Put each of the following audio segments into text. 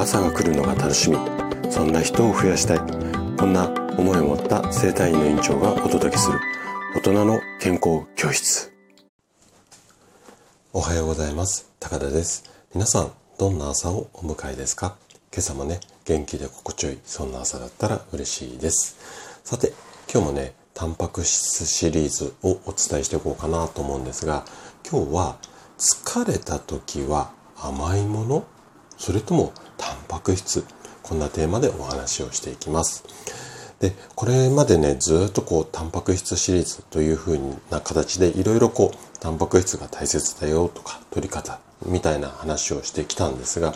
朝が来るのが楽しみ。そんな人を増やしたい。こんな思いを持った生体院の院長がお届けする。大人の健康教室。おはようございます。高田です。皆さんどんな朝をお迎えですか？今朝もね元気で心地よいそんな朝だったら嬉しいです。さて今日もねタンパク質シリーズをお伝えしていこうかなと思うんですが今日は疲れた時は甘いもの？それともタンパク質こんなテーマでお話をしていきます。で、これまでね、ずっとこう、タンパク質シリーズという風な形でいろいろこう、タンパク質が大切だよとか、取り方みたいな話をしてきたんですが、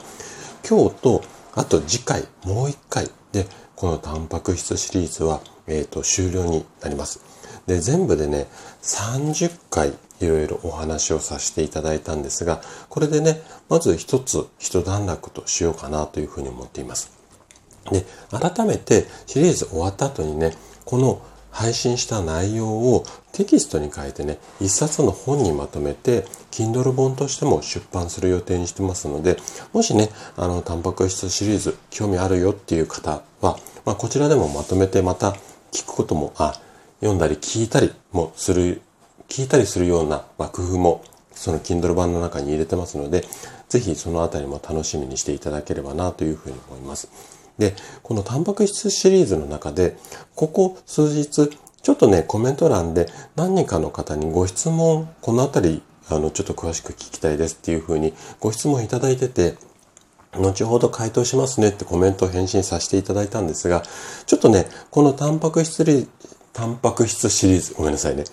今日と、あと次回、もう一回で、このタンパク質シリーズは、えっ、ー、と、終了になります。で、全部でね、30回いろいろお話をさせていただいたんですが、これでね、まず一つ一段落としようかなというふうに思っています。で、改めてシリーズ終わった後にね、この配信した内容をテキストに変えてね、一冊の本にまとめて、Kindle 本としても出版する予定にしてますので、もしね、あの、タンパク質シリーズ興味あるよっていう方は、まあ、こちらでもまとめてまた聞くことも、あ、読んだり聞いたりもする、聞いたりするような、まあ、工夫もその Kindle 版の中に入れてますので、ぜひそのあたりも楽しみにしていただければなというふうに思います。で、このタンパク質シリーズの中で、ここ数日、ちょっとね、コメント欄で何人かの方にご質問、このあたり、あの、ちょっと詳しく聞きたいですっていうふうにご質問いただいてて、後ほど回答しますねってコメントを返信させていただいたんですが、ちょっとね、このタンパク質タンパク質シリーズ、ごめんなさいね。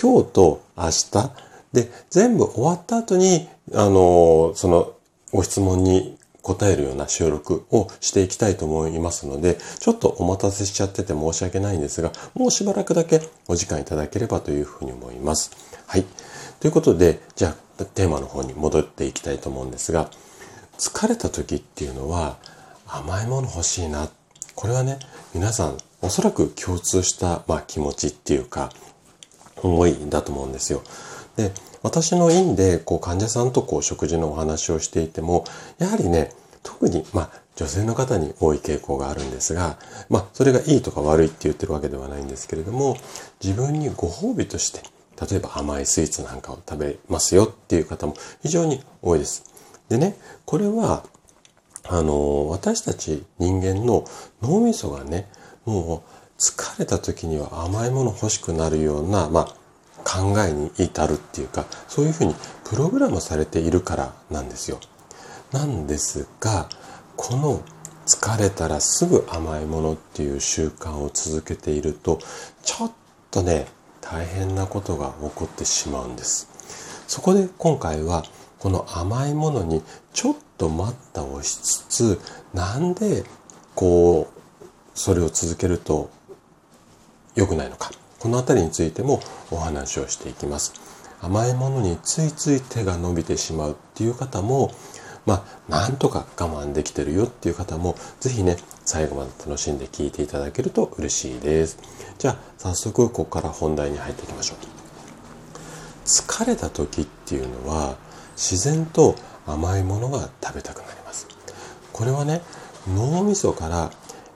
今日と明日、で、全部終わった後に、あの、そのご質問に答えるような収録をしていきたいと思いますので、ちょっとお待たせしちゃってて申し訳ないんですが、もうしばらくだけお時間いただければというふうに思います。はい。ということで、じゃあテーマの方に戻っていきたいと思うんですが、疲れた時っていうのは甘いもの欲しいな。これはね、皆さんおそらく共通した、まあ、気持ちっていうか、思いだと思うんですよ。で、私の院でこう患者さんとこう食事のお話をしていても、やはりね、特に、まあ、女性の方に多い傾向があるんですが、まあ、それがいいとか悪いって言ってるわけではないんですけれども、自分にご褒美として、例えば甘いスイーツなんかを食べますよっていう方も非常に多いです。でね、これは、あの、私たち人間の脳みそがね、もう疲れた時には甘いもの欲しくなるような、まあ、考えに至るっていうか、そういうふうにプログラムされているからなんですよ。なんですが、この疲れたらすぐ甘いものっていう習慣を続けていると、ちょっとね、大変なことが起こってしまうんです。そこで今回は、この甘いものにちょっと待ったをしつつ、なんでこうそれを続けると良くないのか。このあたりについてもお話をしていきます。甘いものについつい手が伸びてしまうっていう方も、まあ、なんとか我慢できてるよっていう方も、ぜひね、最後まで楽しんで聞いていただけると嬉しいです。じゃあ、早速ここから本題に入っていきましょう。疲れた時っていうのは、自然と甘いものが食べたくなります。これはね、脳みそから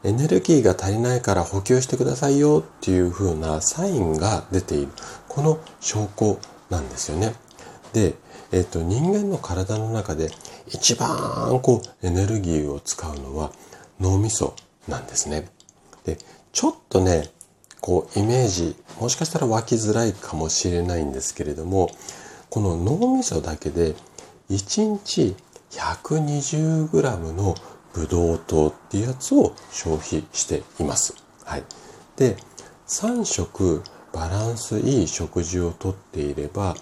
エネルギーが足りないから補給してくださいよっていう風なサインが出ている。この証拠なんですよね。で、えっ、と、人間の体の中で一番こうエネルギーを使うのは脳みそなんですね。で、ちょっとね、こうイメージ、もしかしたら湧きづらいかもしれないんですけれども、この脳みそだけで1日 120g のブドウ糖っていうやつを消費しています。はい。で、3食バランスいい食事をとっていれば、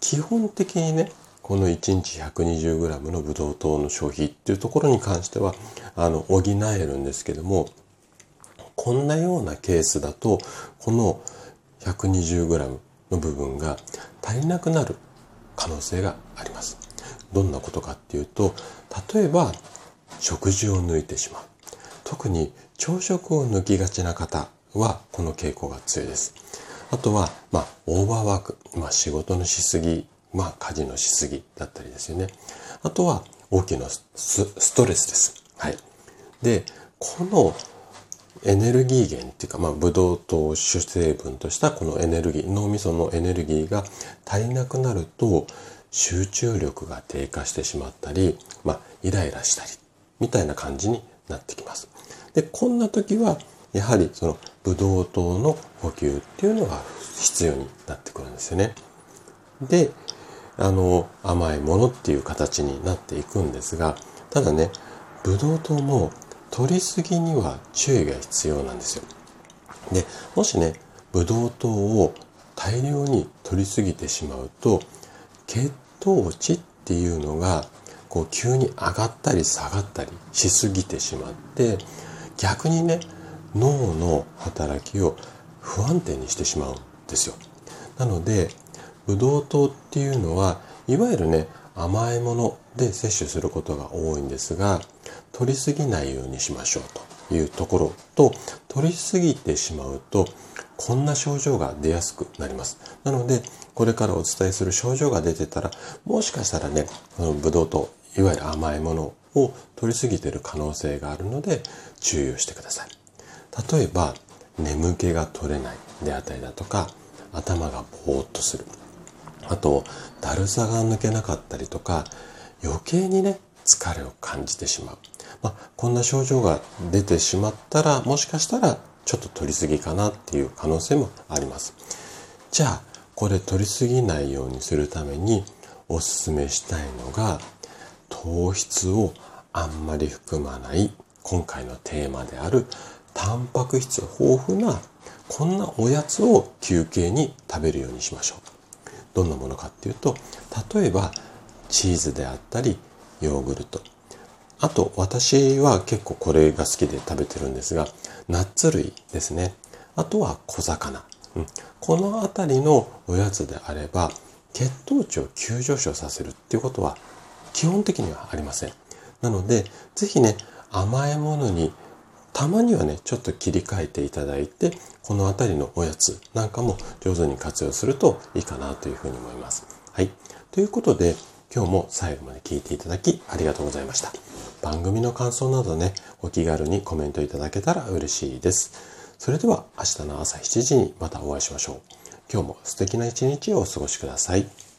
基本的にね、この1日 120g のブドウ糖の消費っていうところに関しては、あの、補えるんですけども、こんなようなケースだと、この 120g の部分が足りなくなる可能性があります。どんなことかっていうと、例えば食事を抜いてしまう。特に朝食を抜きがちな方はこの傾向が強いです。あとは、まあ、オーバーワーク、まあ、仕事のしすぎ、まあ、家事のしすぎだったりですよね。あとは、大きなストレスです。はい。で、このエネルギー源っていうか、まあ、ブドウ糖主成分としたこのエネルギー、脳みそのエネルギーが足りなくなると、集中力が低下してしまったり、まあ、イライラしたり、みたいな感じになってきます。で、こんな時は、やはりそのブドウ糖の補給っていうのが必要になってくるんですよね。で、あの、甘いものっていう形になっていくんですが、ただね、ブドウ糖も取りすぎには注意が必要なんですよ。で、もしね、ブドウ糖を大量に取りすぎてしまうと、血糖値っていうのがこう急に上がったり下がったりしすぎてしまって逆にね脳の働きを不安定にしてしまうんですよ。なのでブドウ糖っていうのはいわゆるね甘いもので摂取することが多いんですが取りすぎないようにしましょうというところと取りすぎてしまうとこんな症状が出やすくなります。なのでこれからお伝えする症状が出てたらもしかしたらねこのブドウ糖いわゆる甘いものを取りすぎている可能性があるので注意をしてください。例えば眠気が取れないであったりだとか頭がぼーっとする。あとだるさが抜けなかったりとか余計にね疲れを感じてしまう、まあ、こんな症状が出てしまったらもしかしたらちょっと取りすぎかなっていう可能性もあります。じゃあこれ取りすぎないようにするためにおすすめしたいのが糖質をあんまり含まない今回のテーマであるタンパク質豊富なこんなおやつを休憩に食べるようにしましょう。どんなものかっていうと例えばチーズであったりヨーグルト。あと私は結構これが好きで食べてるんですがナッツ類ですね。あとは小魚、うん、この辺りのおやつであれば血糖値を急上昇させるっていうことは基本的にはありません。なので、ぜひね、甘いものにたまにはね、ちょっと切り替えていただいて、この辺りのおやつなんかも上手に活用するといいかなというふうに思います。はい。ということで、今日も最後まで聞いていただきありがとうございました。番組の感想などね、お気軽にコメントいただけたら嬉しいです。それでは明日の朝7時にまたお会いしましょう。今日も素敵な一日をお過ごしください。